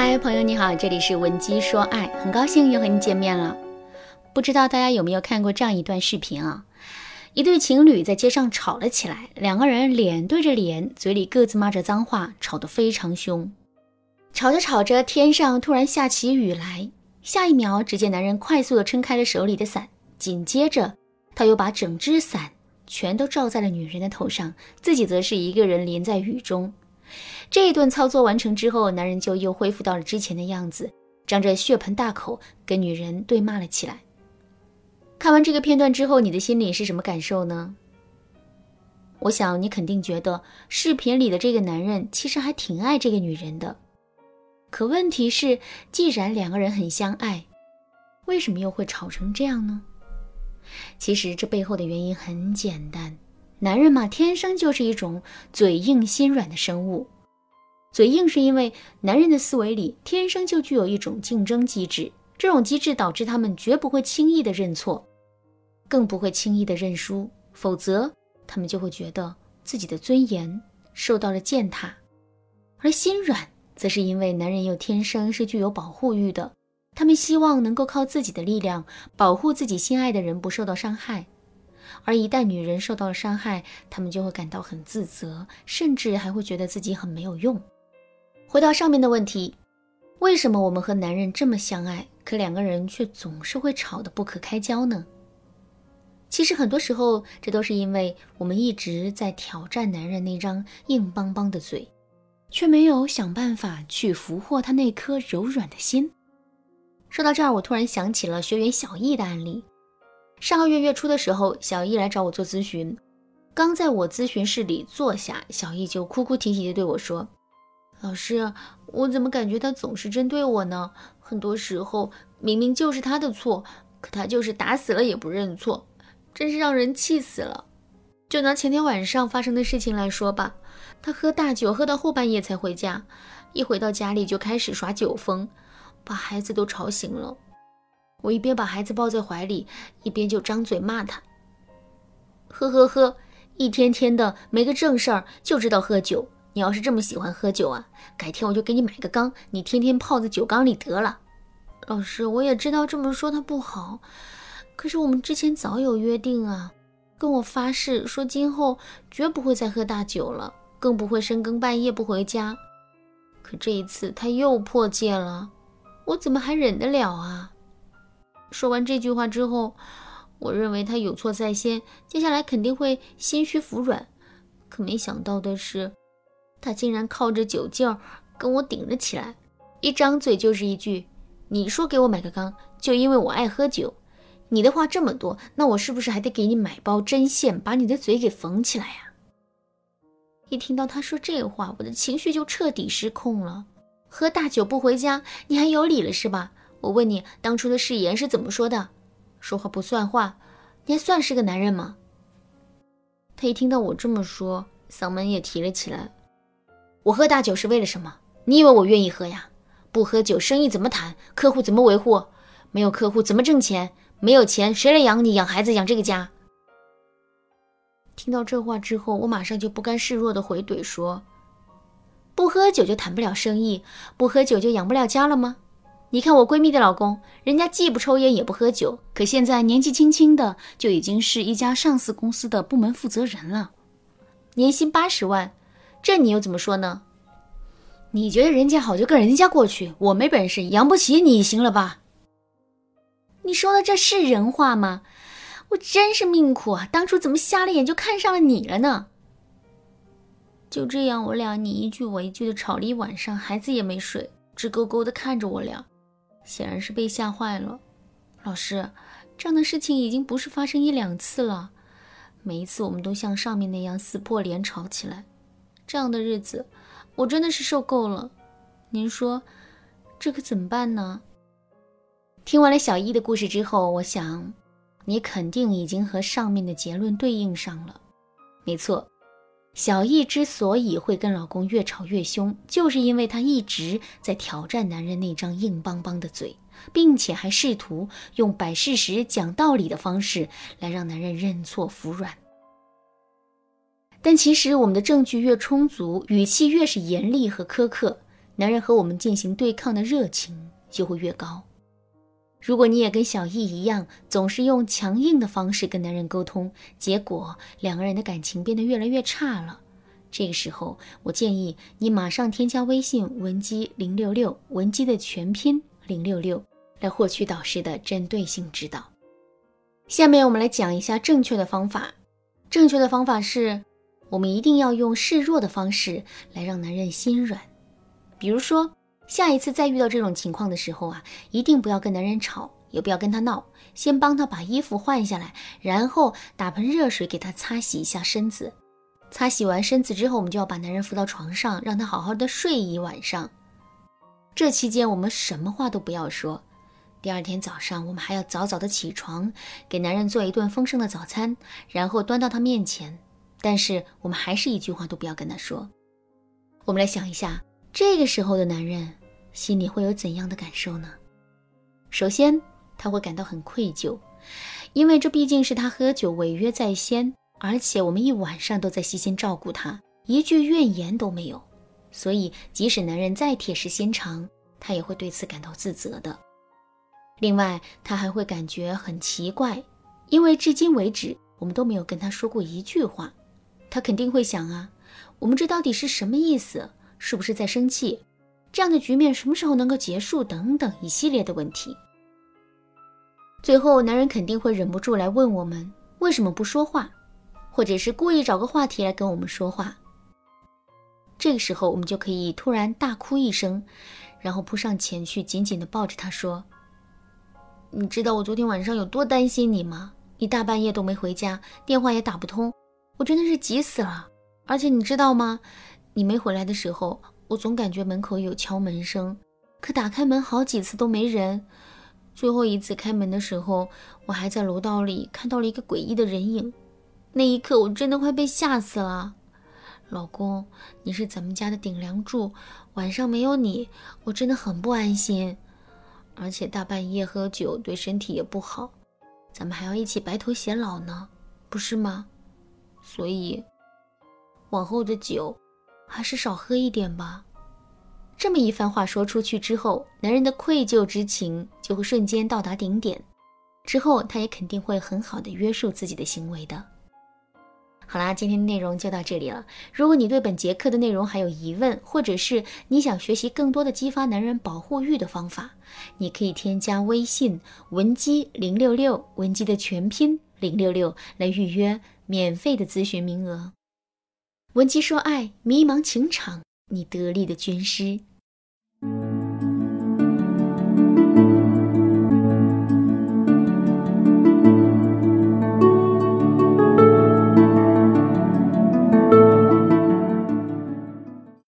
嗨，朋友你好，这里是文姬说爱，很高兴又和你见面了。不知道大家有没有看过这样一段视频啊？一对情侣在街上吵了起来，两个人脸对着脸，嘴里各自骂着脏话，吵得非常凶。吵着吵着，天上突然下起雨来，下一秒，只见男人快速地撑开了手里的伞，紧接着他又把整只伞全都罩在了女人的头上，自己则是一个人淋在雨中。这一顿操作完成之后，男人就又恢复到了之前的样子，张着血盆大口跟女人对骂了起来。看完这个片段之后，你的心里是什么感受呢？我想你肯定觉得视频里的这个男人其实还挺爱这个女人的。可问题是，既然两个人很相爱，为什么又会吵成这样呢？其实这背后的原因很简单。男人嘛，天生就是一种嘴硬心软的生物。嘴硬是因为男人的思维里天生就具有一种竞争机制，这种机制导致他们绝不会轻易的认错，更不会轻易的认输，否则他们就会觉得自己的尊严受到了践踏。而心软，则是因为男人又天生是具有保护欲的，他们希望能够靠自己的力量保护自己心爱的人不受到伤害。而一旦女人受到了伤害，他们就会感到很自责，甚至还会觉得自己很没有用。回到上面的问题，为什么我们和男人这么相爱，可两个人却总是会吵得不可开交呢？其实很多时候，这都是因为我们一直在挑战男人那张硬邦邦的嘴，却没有想办法去俘获他那颗柔软的心。说到这儿，我突然想起了学员小易的案例。上个月月初的时候，小易来找我做咨询。刚在我咨询室里坐下，小易就哭哭啼啼地对我说：“老师，我怎么感觉他总是针对我呢？很多时候明明就是他的错，可他就是打死了也不认错，真是让人气死了。”就拿前天晚上发生的事情来说吧，他喝大酒喝到后半夜才回家，一回到家里就开始耍酒疯，把孩子都吵醒了。我一边把孩子抱在怀里，一边就张嘴骂他。呵呵呵，一天天的没个正事儿，就知道喝酒。你要是这么喜欢喝酒啊，改天我就给你买个缸，你天天泡在酒缸里得了。老师，我也知道这么说他不好，可是我们之前早有约定啊，跟我发誓说今后绝不会再喝大酒了，更不会深更半夜不回家。可这一次他又破戒了，我怎么还忍得了啊？说完这句话之后，我认为他有错在先，接下来肯定会心虚服软。可没想到的是，他竟然靠着酒劲儿跟我顶了起来，一张嘴就是一句：“你说给我买个缸，就因为我爱喝酒。你的话这么多，那我是不是还得给你买包针线，把你的嘴给缝起来呀？”一听到他说这话，我的情绪就彻底失控了。喝大酒不回家，你还有理了是吧？我问你，当初的誓言是怎么说的？说话不算话，你还算是个男人吗？他一听到我这么说，嗓门也提了起来。我喝大酒是为了什么？你以为我愿意喝呀？不喝酒，生意怎么谈？客户怎么维护？没有客户怎么挣钱？没有钱，谁来养你、养孩子、养这个家？听到这话之后，我马上就不甘示弱的回怼说：不喝酒就谈不了生意，不喝酒就养不了家了吗？你看我闺蜜的老公，人家既不抽烟也不喝酒，可现在年纪轻轻的就已经是一家上市公司的部门负责人了，年薪八十万，这你又怎么说呢？你觉得人家好就跟人家过去，我没本事养不起你，行了吧？你说的这是人话吗？我真是命苦啊，当初怎么瞎了眼就看上了你了呢？就这样，我俩你一句我一句的吵了一晚上，孩子也没睡，直勾勾的看着我俩。显然是被吓坏了，老师，这样的事情已经不是发生一两次了，每一次我们都像上面那样撕破脸吵起来，这样的日子我真的是受够了。您说这可怎么办呢？听完了小一的故事之后，我想你肯定已经和上面的结论对应上了，没错。小易之所以会跟老公越吵越凶，就是因为她一直在挑战男人那张硬邦邦的嘴，并且还试图用摆事实、讲道理的方式来让男人认错服软。但其实，我们的证据越充足，语气越是严厉和苛刻，男人和我们进行对抗的热情就会越高。如果你也跟小易一样，总是用强硬的方式跟男人沟通，结果两个人的感情变得越来越差了。这个时候，我建议你马上添加微信文姬零六六，文姬的全拼零六六，来获取导师的针对性指导。下面我们来讲一下正确的方法。正确的方法是，我们一定要用示弱的方式来让男人心软。比如说。下一次再遇到这种情况的时候啊，一定不要跟男人吵，也不要跟他闹，先帮他把衣服换下来，然后打盆热水给他擦洗一下身子。擦洗完身子之后，我们就要把男人扶到床上，让他好好的睡一晚上。这期间我们什么话都不要说。第二天早上，我们还要早早的起床，给男人做一顿丰盛的早餐，然后端到他面前。但是我们还是一句话都不要跟他说。我们来想一下，这个时候的男人。心里会有怎样的感受呢？首先，他会感到很愧疚，因为这毕竟是他喝酒违约在先，而且我们一晚上都在悉心照顾他，一句怨言都没有。所以，即使男人再铁石心肠，他也会对此感到自责的。另外，他还会感觉很奇怪，因为至今为止我们都没有跟他说过一句话，他肯定会想啊，我们这到底是什么意思？是不是在生气？这样的局面什么时候能够结束？等等一系列的问题。最后，男人肯定会忍不住来问我们为什么不说话，或者是故意找个话题来跟我们说话。这个时候，我们就可以突然大哭一声，然后扑上前去，紧紧地抱着他说：“你知道我昨天晚上有多担心你吗？你大半夜都没回家，电话也打不通，我真的是急死了。而且你知道吗？你没回来的时候。”我总感觉门口有敲门声，可打开门好几次都没人。最后一次开门的时候，我还在楼道里看到了一个诡异的人影。那一刻，我真的快被吓死了。老公，你是咱们家的顶梁柱，晚上没有你，我真的很不安心。而且大半夜喝酒对身体也不好，咱们还要一起白头偕老呢，不是吗？所以，往后的酒。还是少喝一点吧。这么一番话说出去之后，男人的愧疚之情就会瞬间到达顶点，之后他也肯定会很好的约束自己的行为的。好啦，今天的内容就到这里了。如果你对本节课的内容还有疑问，或者是你想学习更多的激发男人保护欲的方法，你可以添加微信文姬零六六，文姬的全拼零六六来预约免费的咨询名额。闻鸡说爱，迷茫情场，你得力的军师。